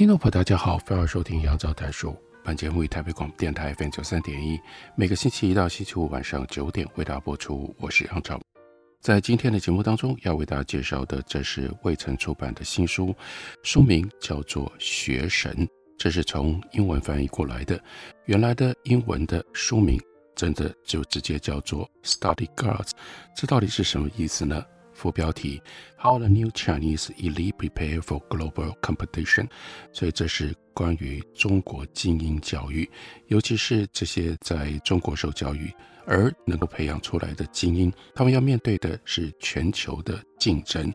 听众朋友，大家好，欢迎收听杨照谈书。本节目以台北广播电台 FM 九三点一，每个星期一到星期五晚上九点为大家播出。我是杨照。在今天的节目当中，要为大家介绍的，这是未曾出版的新书，书名叫做《学神》，这是从英文翻译过来的。原来的英文的书名真的就直接叫做《Study Guards》，这到底是什么意思呢？副标题：How the new Chinese elite prepare for global competition。所以这是关于中国精英教育，尤其是这些在中国受教育而能够培养出来的精英，他们要面对的是全球的竞争，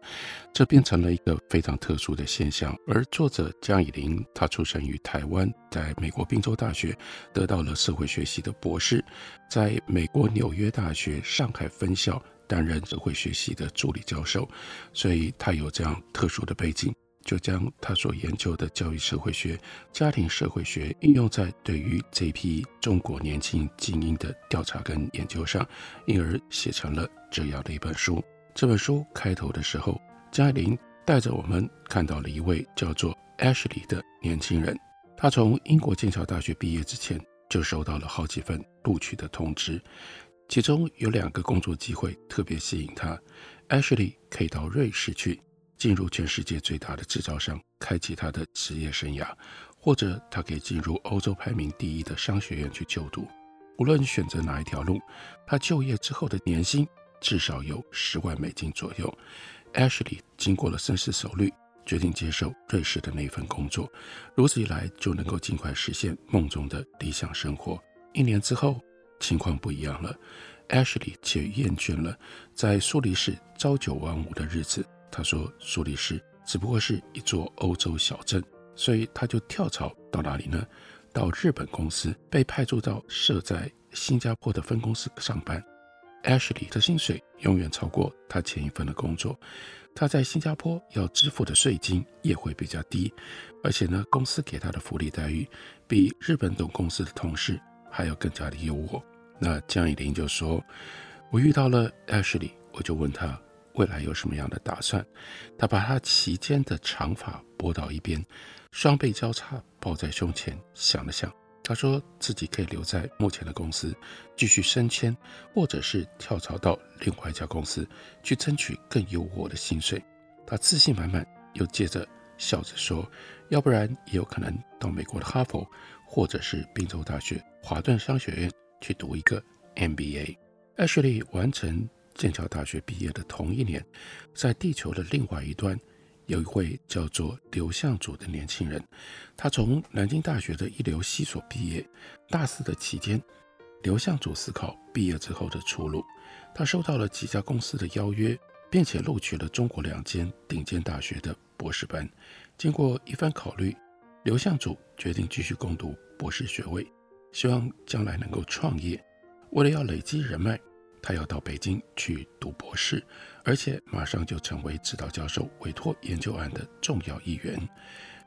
这变成了一个非常特殊的现象。而作者江以琳，他出生于台湾，在美国宾州大学得到了社会学系的博士，在美国纽约大学上海分校。担任社会学系的助理教授，所以他有这样特殊的背景，就将他所研究的教育社会学、家庭社会学应用在对于这批中国年轻精英的调查跟研究上，因而写成了这样的一本书。这本书开头的时候，嘉玲带着我们看到了一位叫做 Ashley 的年轻人，他从英国剑桥大学毕业之前就收到了好几份录取的通知。其中有两个工作机会特别吸引他，Ashley 可以到瑞士去，进入全世界最大的制造商，开启他的职业生涯；或者他可以进入欧洲排名第一的商学院去就读。无论选择哪一条路，他就业之后的年薪至少有十万美金左右。Ashley 经过了深思熟虑，决定接受瑞士的那份工作，如此一来就能够尽快实现梦中的理想生活。一年之后。情况不一样了，Ashley 却厌倦了在苏黎世朝九晚五的日子。他说，苏黎世只不过是一座欧洲小镇，所以他就跳槽到哪里呢？到日本公司，被派驻到设在新加坡的分公司上班。Ashley 的薪水永远超过他前一份的工作，他在新加坡要支付的税金也会比较低，而且呢，公司给他的福利待遇比日本总公司的同事还要更加的优渥。那江以琳就说：“我遇到了 Ashley，我就问他未来有什么样的打算。他把他齐肩的长发拨到一边，双臂交叉抱在胸前，想了想，他说自己可以留在目前的公司继续升迁，或者是跳槽到另外一家公司去争取更优渥的薪水。他自信满满，又接着笑着说：要不然也有可能到美国的哈佛。”或者是宾州大学华顿商学院去读一个 MBA。Ashley 完成剑桥大学毕业的同一年，在地球的另外一端，有一位叫做刘向祖的年轻人。他从南京大学的一流系所毕业，大四的期间，刘向祖思考毕业之后的出路。他收到了几家公司的邀约，并且录取了中国两间顶尖大学的博士班。经过一番考虑，刘向祖决定继续攻读。博士学位，希望将来能够创业。为了要累积人脉，他要到北京去读博士，而且马上就成为指导教授委托研究案的重要一员。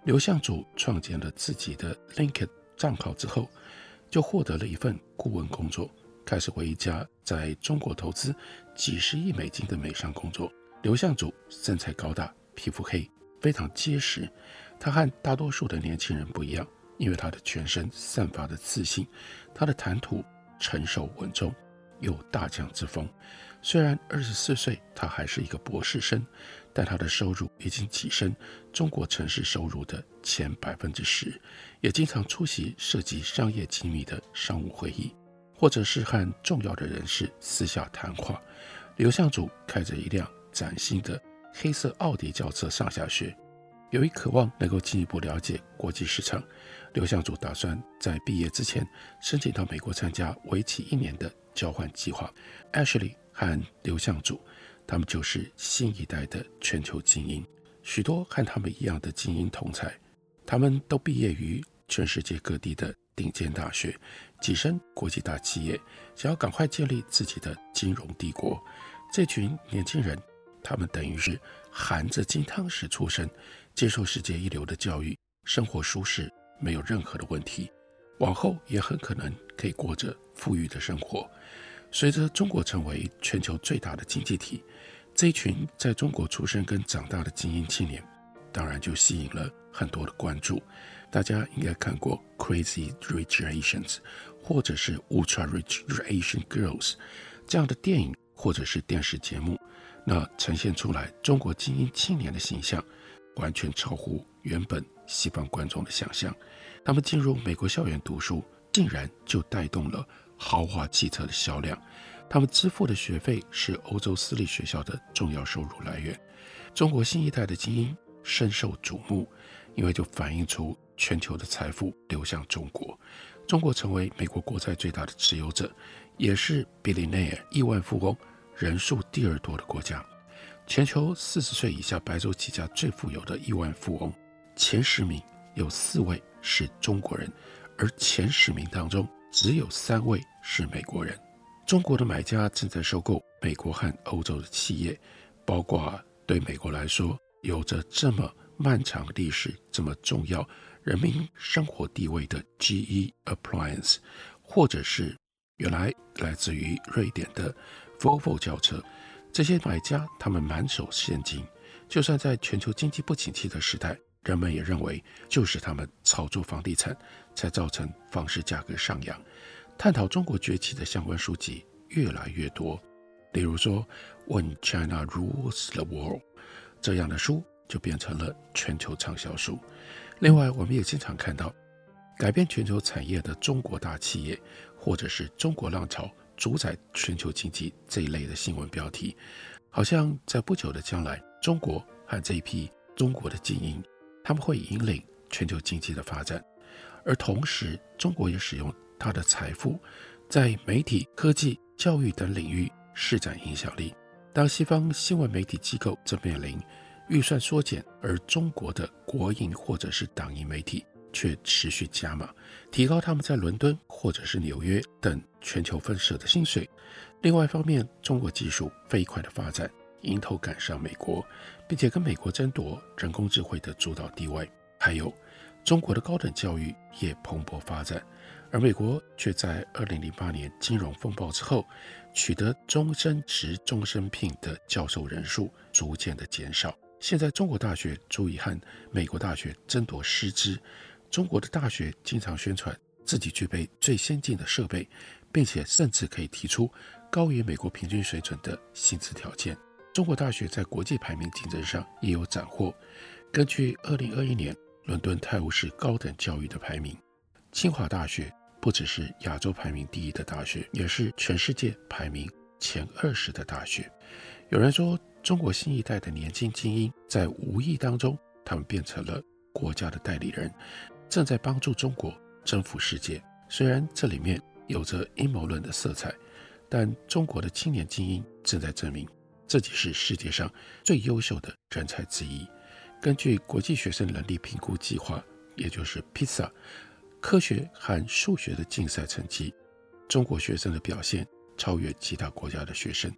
刘向祖创建了自己的 LinkedIn 账号之后，就获得了一份顾问工作，开始为一家在中国投资几十亿美金的美商工作。刘向祖身材高大，皮肤黑，非常结实。他和大多数的年轻人不一样。因为他的全身散发的自信，他的谈吐成熟稳重，有大将之风。虽然二十四岁，他还是一个博士生，但他的收入已经跻身中国城市收入的前百分之十，也经常出席涉及商业机密的商务会议，或者是和重要的人士私下谈话。刘向祖开着一辆崭新的黑色奥迪轿车上下学，由于渴望能够进一步了解国际市场。刘向祖打算在毕业之前申请到美国参加为期一年的交换计划。Ashley 和刘向祖他们就是新一代的全球精英。许多和他们一样的精英同侪，他们都毕业于全世界各地的顶尖大学，跻身国际大企业，想要赶快建立自己的金融帝国。这群年轻人，他们等于是含着金汤匙出生，接受世界一流的教育，生活舒适，没有任何的问题。往后也很可能可以过着富裕的生活。随着中国成为全球最大的经济体，这一群在中国出生跟长大的精英青年，当然就吸引了很多的关注。大家应该看过《Crazy Rich Asians》或者是《Ultra Rich Asian Girls》这样的电影或者是电视节目，那呈现出来中国精英青年的形象，完全超乎原本西方观众的想象。他们进入美国校园读书，竟然就带动了。豪华汽车的销量，他们支付的学费是欧洲私立学校的重要收入来源。中国新一代的精英深受瞩目，因为就反映出全球的财富流向中国。中国成为美国国债最大的持有者，也是 billionaire 亿万富翁人数第二多的国家。全球四十岁以下白手起家最富有的亿万富翁前十名有四位是中国人，而前十名当中，只有三位是美国人。中国的买家正在收购美国和欧洲的企业，包括对美国来说有着这么漫长历史、这么重要人民生活地位的 GE Appliance，或者是原来来自于瑞典的 Volvo 轿车。这些买家他们满手现金，就算在全球经济不景气的时代，人们也认为就是他们炒作房地产。才造成房市价格上扬。探讨中国崛起的相关书籍越来越多，例如说《When China Rules the World》这样的书就变成了全球畅销书。另外，我们也经常看到改变全球产业的中国大企业，或者是中国浪潮主宰全球经济这一类的新闻标题，好像在不久的将来，中国和这一批中国的精英，他们会引领全球经济的发展。而同时，中国也使用它的财富，在媒体、科技、教育等领域施展影响力。当西方新闻媒体机构正面临预算缩减，而中国的国营或者是党营媒体却持续加码，提高他们在伦敦或者是纽约等全球分社的薪水。另外一方面，中国技术飞快的发展，迎头赶上美国，并且跟美国争夺人工智慧的主导地位，还有。中国的高等教育也蓬勃发展，而美国却在二零零八年金融风暴之后，取得终身职、终身聘的教授人数逐渐的减少。现在中国大学足以和美国大学争夺师资。中国的大学经常宣传自己具备最先进的设备，并且甚至可以提出高于美国平均水准的薪资条件。中国大学在国际排名竞争上也有斩获。根据二零二一年。伦敦泰晤士高等教育的排名，清华大学不只是亚洲排名第一的大学，也是全世界排名前二十的大学。有人说，中国新一代的年轻精英在无意当中，他们变成了国家的代理人，正在帮助中国征服世界。虽然这里面有着阴谋论的色彩，但中国的青年精英正在证明自己是世界上最优秀的人才之一。根据国际学生能力评估计划，也就是 PISA，科学和数学的竞赛成绩，中国学生的表现超越其他国家的学生。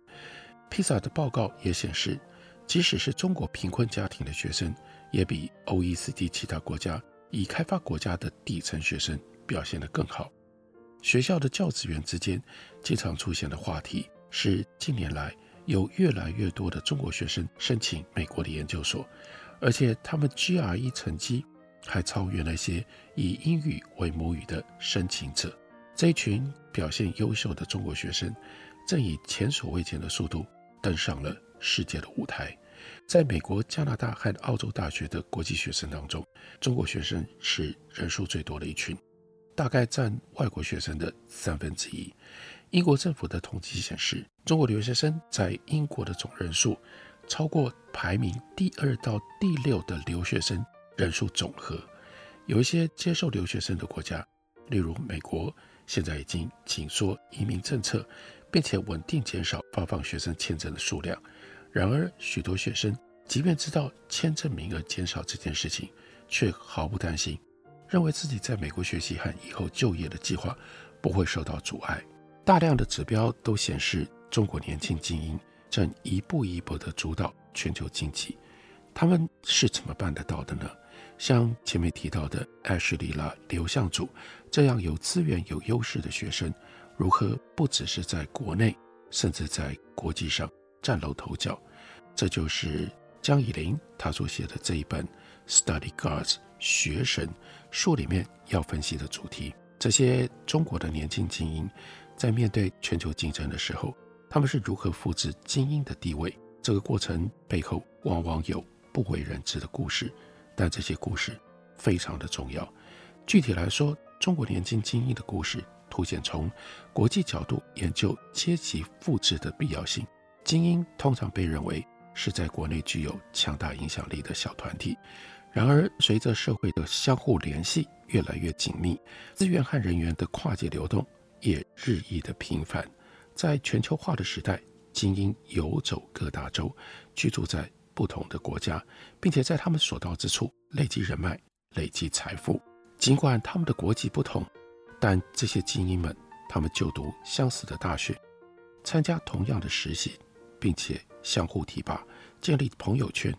PISA 的报告也显示，即使是中国贫困家庭的学生，也比 OECD 其他国家以开发国家的底层学生表现得更好。学校的教职员之间经常出现的话题是，近年来有越来越多的中国学生申请美国的研究所。而且他们 GRE 成绩还超越那些以英语为母语的申请者。这一群表现优秀的中国学生，正以前所未见的速度登上了世界的舞台。在美国、加拿大和澳洲大学的国际学生当中，中国学生是人数最多的一群，大概占外国学生的三分之一。英国政府的统计显示，中国留学生在英国的总人数。超过排名第二到第六的留学生人数总和，有一些接受留学生的国家，例如美国，现在已经紧缩移民政策，并且稳定减少发放学生签证的数量。然而，许多学生即便知道签证名额减少这件事情，却毫不担心，认为自己在美国学习和以后就业的计划不会受到阻碍。大量的指标都显示，中国年轻精英正一步一步地主导全球经济。他们是怎么办得到的呢？像前面提到的艾什莉拉、刘向祖这样有资源、有优势的学生，如何不只是在国内，甚至在国际上？崭露头角，这就是江以琳他所写的这一本《Study Guards》学神书里面要分析的主题。这些中国的年轻精英在面对全球竞争的时候，他们是如何复制精英的地位？这个过程背后往往有不为人知的故事，但这些故事非常的重要。具体来说，中国年轻精英的故事凸显从国际角度研究阶级复制的必要性。精英通常被认为是在国内具有强大影响力的小团体，然而随着社会的相互联系越来越紧密，资源和人员的跨界流动也日益的频繁。在全球化的时代，精英游走各大洲，居住在不同的国家，并且在他们所到之处累积人脉、累积财富。尽管他们的国籍不同，但这些精英们，他们就读相似的大学，参加同样的实习。并且相互提拔，建立朋友圈，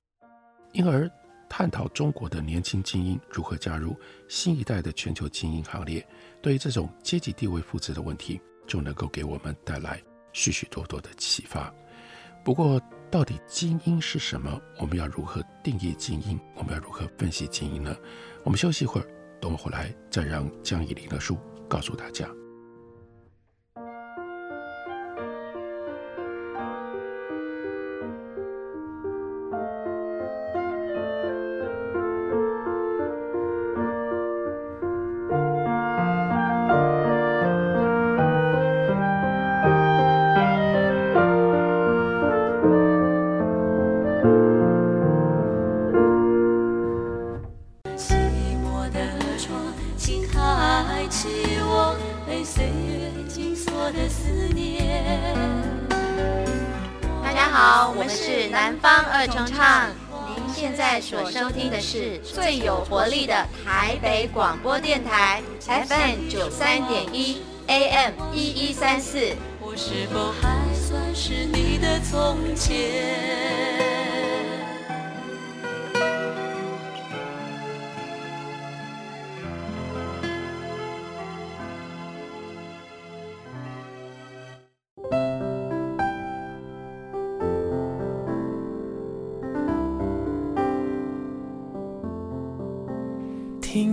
因而探讨中国的年轻精英如何加入新一代的全球精英行列，对于这种阶级地位复制的问题，就能够给我们带来许许多多的启发。不过，到底精英是什么？我们要如何定义精英？我们要如何分析精英呢？我们休息一会儿，等我回来再让江以林的书告诉大家。所收听的是最有活力的台北广播电台 FM 九三点一 AM 一一三四。我是否还算是你的从前？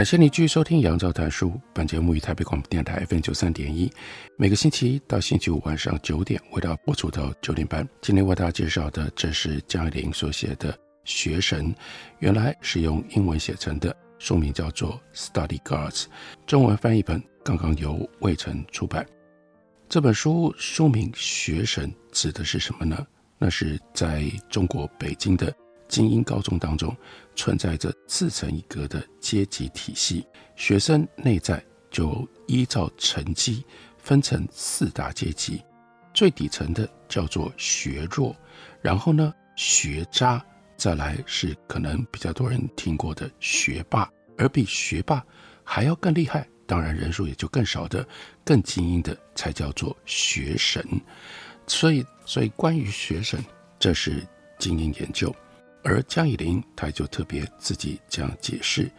感谢你继续收听《杨照谈书》。本节目于台北广播电台 FM 九三点一，每个星期一到星期五晚上九点为大家播出到九点半。今天为大家介绍的，这是江以琳所写的《学神》，原来是用英文写成的，书名叫做《Study Guards》，中文翻译本刚刚由卫城出版。这本书书名《学神》指的是什么呢？那是在中国北京的。精英高中当中存在着自成一格的阶级体系，学生内在就依照成绩分成四大阶级，最底层的叫做学弱，然后呢学渣，再来是可能比较多人听过的学霸，而比学霸还要更厉害，当然人数也就更少的更精英的才叫做学神。所以，所以关于学神，这是精英研究。而江以琳他就特别自己这样解释：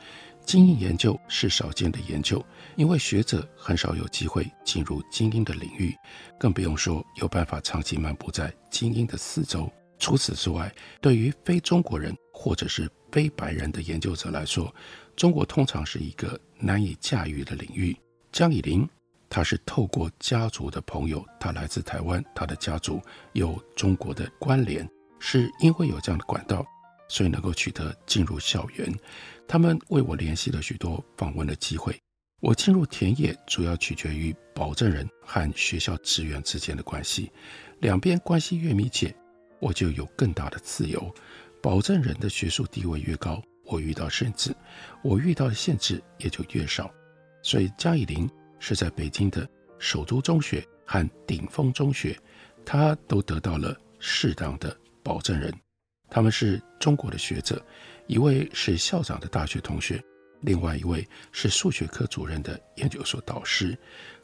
精英研究是少见的研究，因为学者很少有机会进入精英的领域，更不用说有办法长期漫步在精英的四周。除此之外，对于非中国人或者是非白人的研究者来说，中国通常是一个难以驾驭的领域。江以林，他是透过家族的朋友，他来自台湾，他的家族有中国的关联，是因为有这样的管道，所以能够取得进入校园。他们为我联系了许多访问的机会。我进入田野主要取决于保证人和学校职员之间的关系，两边关系越密切，我就有更大的自由。保证人的学术地位越高，我遇到限制，我遇到的限制也就越少。所以江以林是在北京的首都中学和顶峰中学，他都得到了适当的保证人。他们是中国的学者，一位是校长的大学同学。另外一位是数学科主任的研究所导师，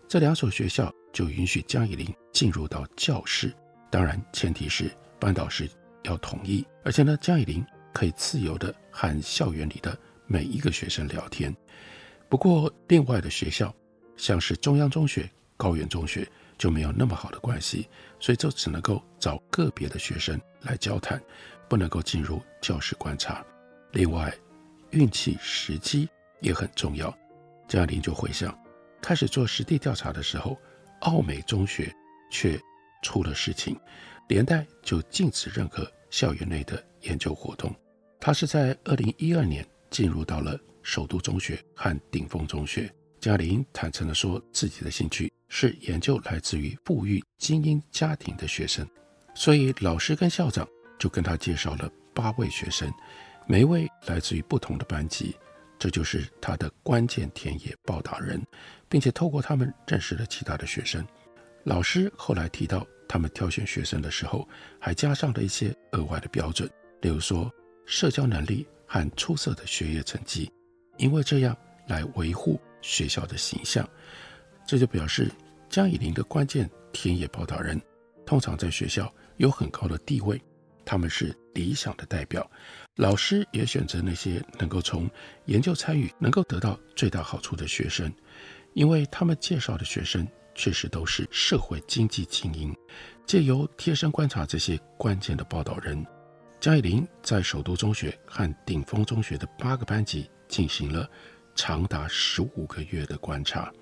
这两所学校就允许江以林进入到教室，当然前提是班导师要同意，而且呢，江以林可以自由地和校园里的每一个学生聊天。不过，另外的学校像是中央中学、高原中学就没有那么好的关系，所以就只能够找个别的学生来交谈，不能够进入教室观察。另外，运气时机也很重要。嘉玲就回想，开始做实地调查的时候，奥美中学却出了事情，连带就禁止任何校园内的研究活动。他是在二零一二年进入到了首都中学和顶峰中学。嘉玲坦诚地说，自己的兴趣是研究来自于富裕精英家庭的学生，所以老师跟校长就跟他介绍了八位学生。每一位来自于不同的班级，这就是他的关键田野报道人，并且透过他们认识了其他的学生。老师后来提到，他们挑选学生的时候，还加上了一些额外的标准，例如说社交能力和出色的学业成绩，因为这样来维护学校的形象。这就表示江以林的关键田野报道人，通常在学校有很高的地位。他们是理想的代表，老师也选择那些能够从研究参与能够得到最大好处的学生，因为他们介绍的学生确实都是社会经济精英。借由贴身观察这些关键的报道人，江以林在首都中学和顶峰中学的八个班级进行了长达十五个月的观察，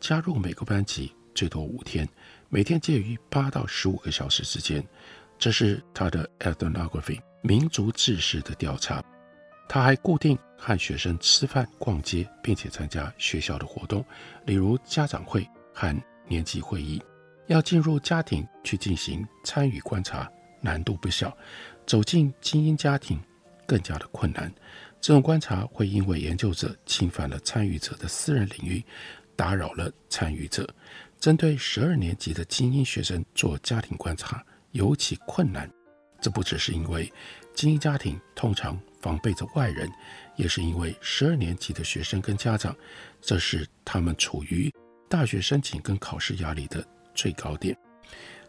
加入每个班级最多五天，每天介于八到十五个小时之间。这是他的 ethnography 民族志式的调查。他还固定和学生吃饭、逛街，并且参加学校的活动，例如家长会和年级会议。要进入家庭去进行参与观察，难度不小。走进精英家庭更加的困难。这种观察会因为研究者侵犯了参与者的私人领域，打扰了参与者。针对十二年级的精英学生做家庭观察。尤其困难，这不只是因为精英家庭通常防备着外人，也是因为十二年级的学生跟家长，这是他们处于大学申请跟考试压力的最高点，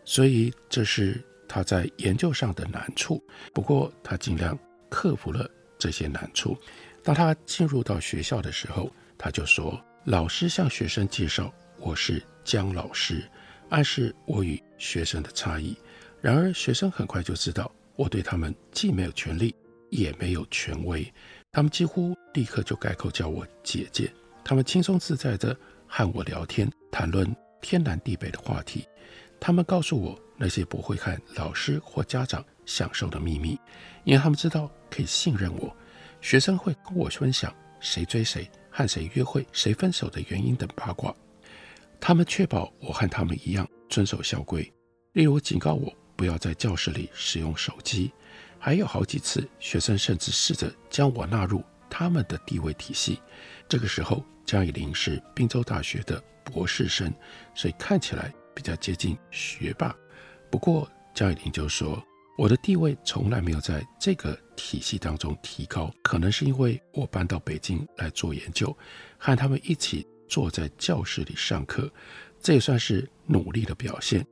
所以这是他在研究上的难处。不过他尽量克服了这些难处。当他进入到学校的时候，他就说：“老师向学生介绍我是姜老师，暗示我与学生的差异。”然而，学生很快就知道，我对他们既没有权利，也没有权威。他们几乎立刻就改口叫我姐姐。他们轻松自在地和我聊天，谈论天南地北的话题。他们告诉我那些不会和老师或家长享受的秘密，因为他们知道可以信任我。学生会跟我分享谁追谁、和谁约会、谁分手的原因等八卦。他们确保我和他们一样遵守校规，例如警告我。不要在教室里使用手机。还有好几次，学生甚至试着将我纳入他们的地位体系。这个时候，江以林是宾州大学的博士生，所以看起来比较接近学霸。不过，江以林就说：“我的地位从来没有在这个体系当中提高，可能是因为我搬到北京来做研究，和他们一起坐在教室里上课，这也算是努力的表现。”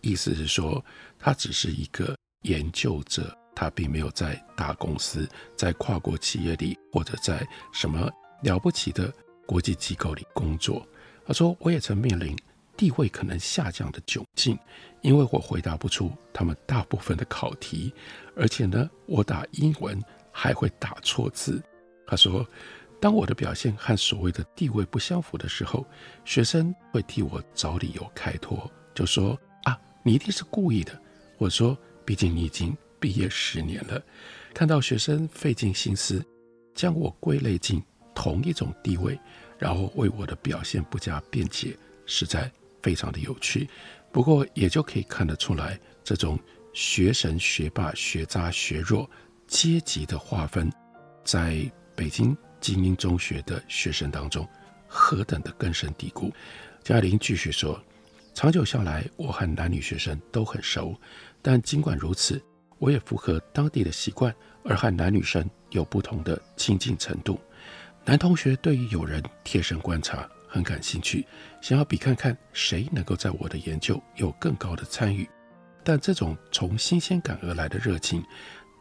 意思是说，他只是一个研究者，他并没有在大公司、在跨国企业里或者在什么了不起的国际机构里工作。他说：“我也曾面临地位可能下降的窘境，因为我回答不出他们大部分的考题，而且呢，我打英文还会打错字。”他说：“当我的表现和所谓的地位不相符的时候，学生会替我找理由开脱，就说啊，你一定是故意的。我说，毕竟你已经毕业十年了。看到学生费尽心思将我归类进同一种地位，然后为我的表现不加辩解，实在非常的有趣。不过也就可以看得出来，这种学神、学霸、学渣、学弱阶级的划分，在北京。精英中学的学生当中，何等的根深蒂固。江爱玲继续说：“长久下来，我和男女学生都很熟，但尽管如此，我也符合当地的习惯，而和男女生有不同的亲近程度。男同学对于有人贴身观察很感兴趣，想要比看看谁能够在我的研究有更高的参与。但这种从新鲜感而来的热情，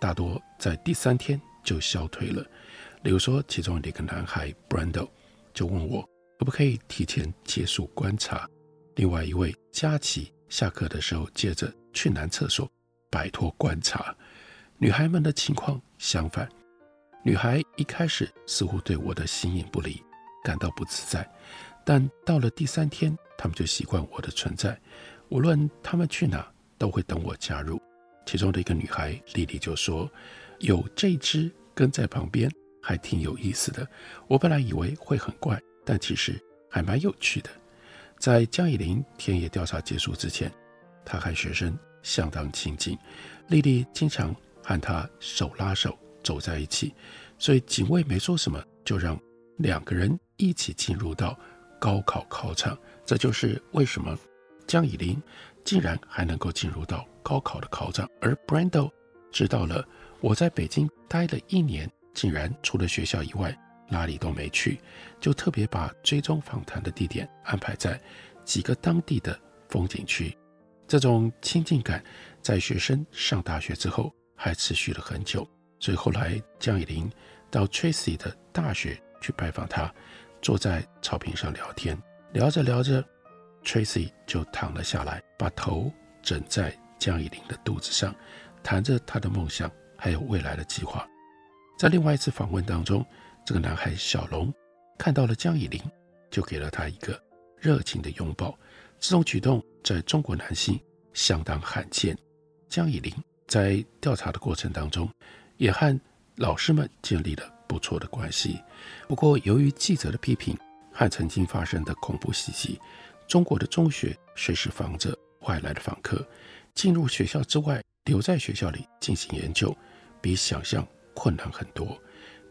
大多在第三天就消退了。”比如说，其中的一个男孩 Brando 就问我可不可以提前结束观察。另外一位佳琪下课的时候接着去男厕所，摆脱观察。女孩们的情况相反，女孩一开始似乎对我的形影不离感到不自在，但到了第三天，他们就习惯我的存在，无论他们去哪都会等我加入。其中的一个女孩丽丽就说：“有这只跟在旁边。”还挺有意思的。我本来以为会很怪，但其实还蛮有趣的。在江以琳田野调查结束之前，他和学生相当亲近。丽丽经常和他手拉手走在一起，所以警卫没说什么，就让两个人一起进入到高考考场。这就是为什么江以琳竟然还能够进入到高考的考场，而 Brando 知道了我在北京待了一年。竟然除了学校以外，哪里都没去，就特别把追踪访谈的地点安排在几个当地的风景区。这种亲近感，在学生上大学之后还持续了很久。所以后来江以琳到 Tracy 的大学去拜访他，坐在草坪上聊天，聊着聊着，Tracy 就躺了下来，把头枕在江以琳的肚子上，谈着他的梦想还有未来的计划。在另外一次访问当中，这个男孩小龙看到了江以琳，就给了他一个热情的拥抱。这种举动在中国男性相当罕见。江以琳在调查的过程当中，也和老师们建立了不错的关系。不过，由于记者的批评和曾经发生的恐怖袭击，中国的中学随时防着外来的访客进入学校之外，留在学校里进行研究，比想象。困难很多，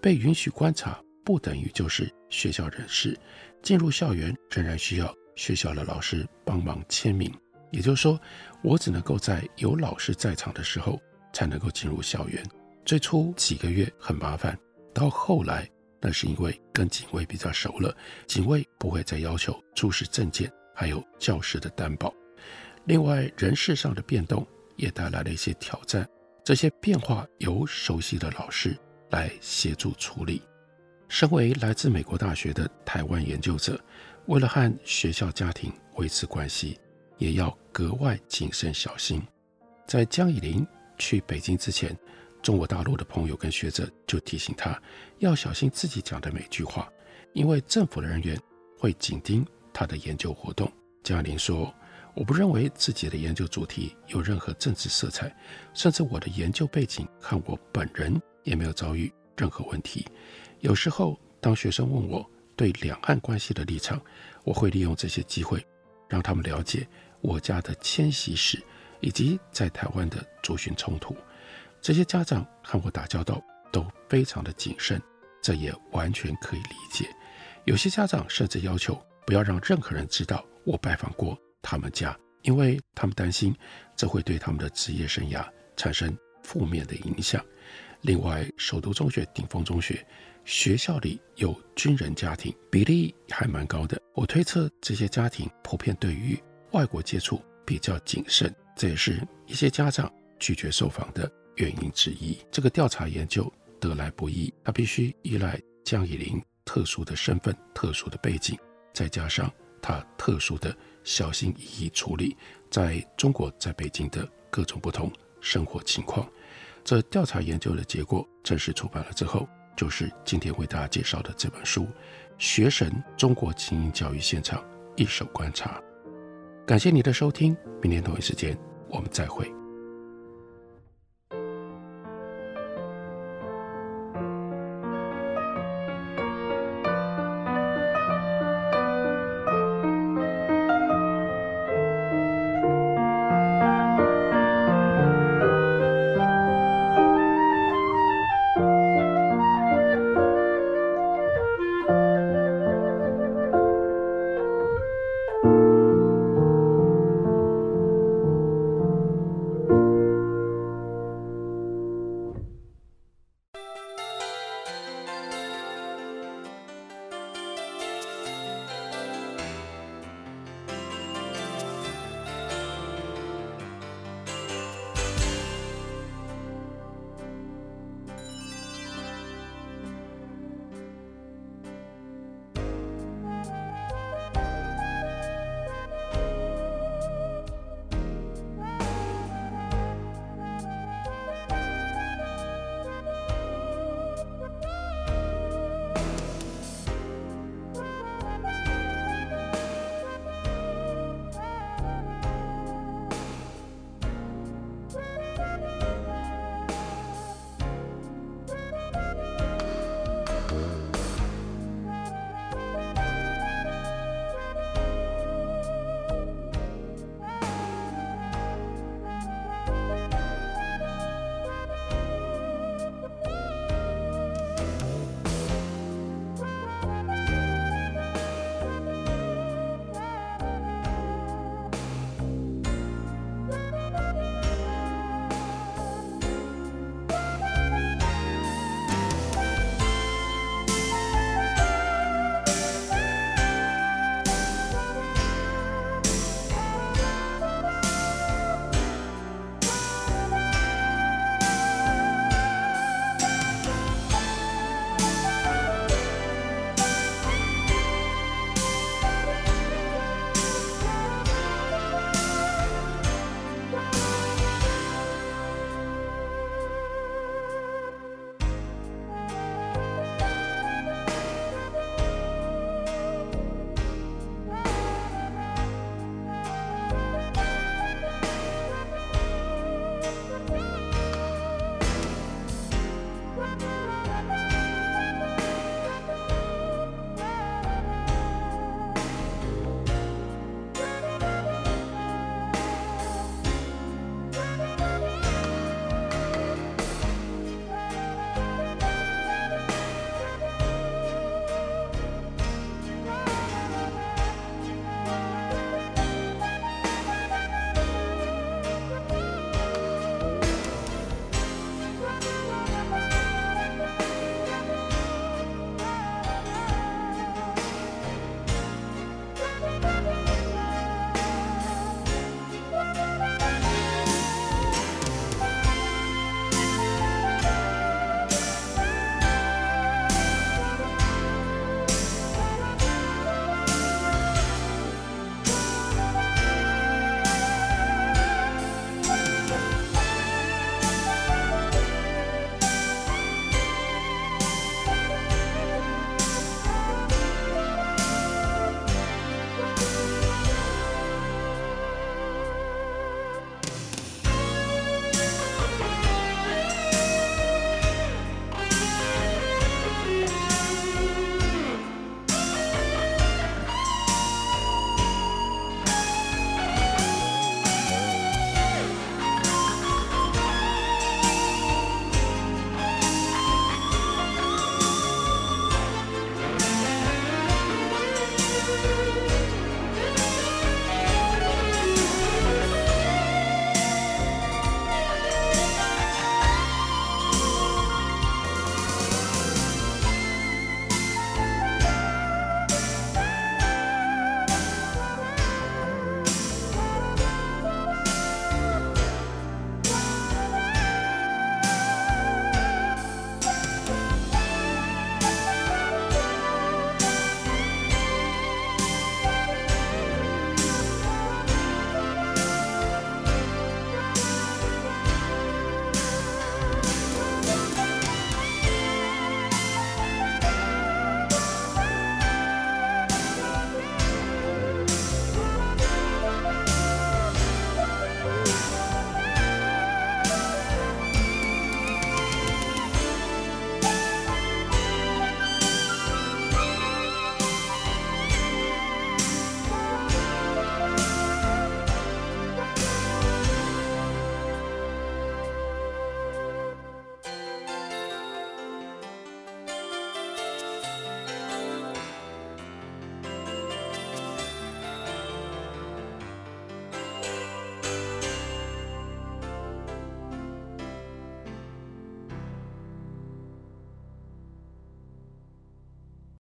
被允许观察不等于就是学校人士。进入校园仍然需要学校的老师帮忙签名，也就是说，我只能够在有老师在场的时候才能够进入校园。最初几个月很麻烦，到后来那是因为跟警卫比较熟了，警卫不会再要求出示证件，还有教师的担保。另外，人事上的变动也带来了一些挑战。这些变化由熟悉的老师来协助处理。身为来自美国大学的台湾研究者，为了和学校家庭维持关系，也要格外谨慎小心。在江以琳去北京之前，中国大陆的朋友跟学者就提醒他要小心自己讲的每句话，因为政府的人员会紧盯他的研究活动。江以琳说。我不认为自己的研究主题有任何政治色彩，甚至我的研究背景和我本人也没有遭遇任何问题。有时候，当学生问我对两岸关系的立场，我会利用这些机会，让他们了解我家的迁徙史以及在台湾的族群冲突。这些家长和我打交道都非常的谨慎，这也完全可以理解。有些家长甚至要求不要让任何人知道我拜访过。他们家，因为他们担心这会对他们的职业生涯产生负面的影响。另外，首都中学、顶峰中学学校里有军人家庭，比例还蛮高的。我推测这些家庭普遍对于外国接触比较谨慎，这也是一些家长拒绝受访的原因之一。这个调查研究得来不易，他必须依赖江以林特殊的身份、特殊的背景，再加上他特殊的。小心翼翼处理在中国在北京的各种不同生活情况。这调查研究的结果正式出版了之后，就是今天为大家介绍的这本书《学神：中国精英教育现场一手观察》。感谢你的收听，明天同一时间我们再会。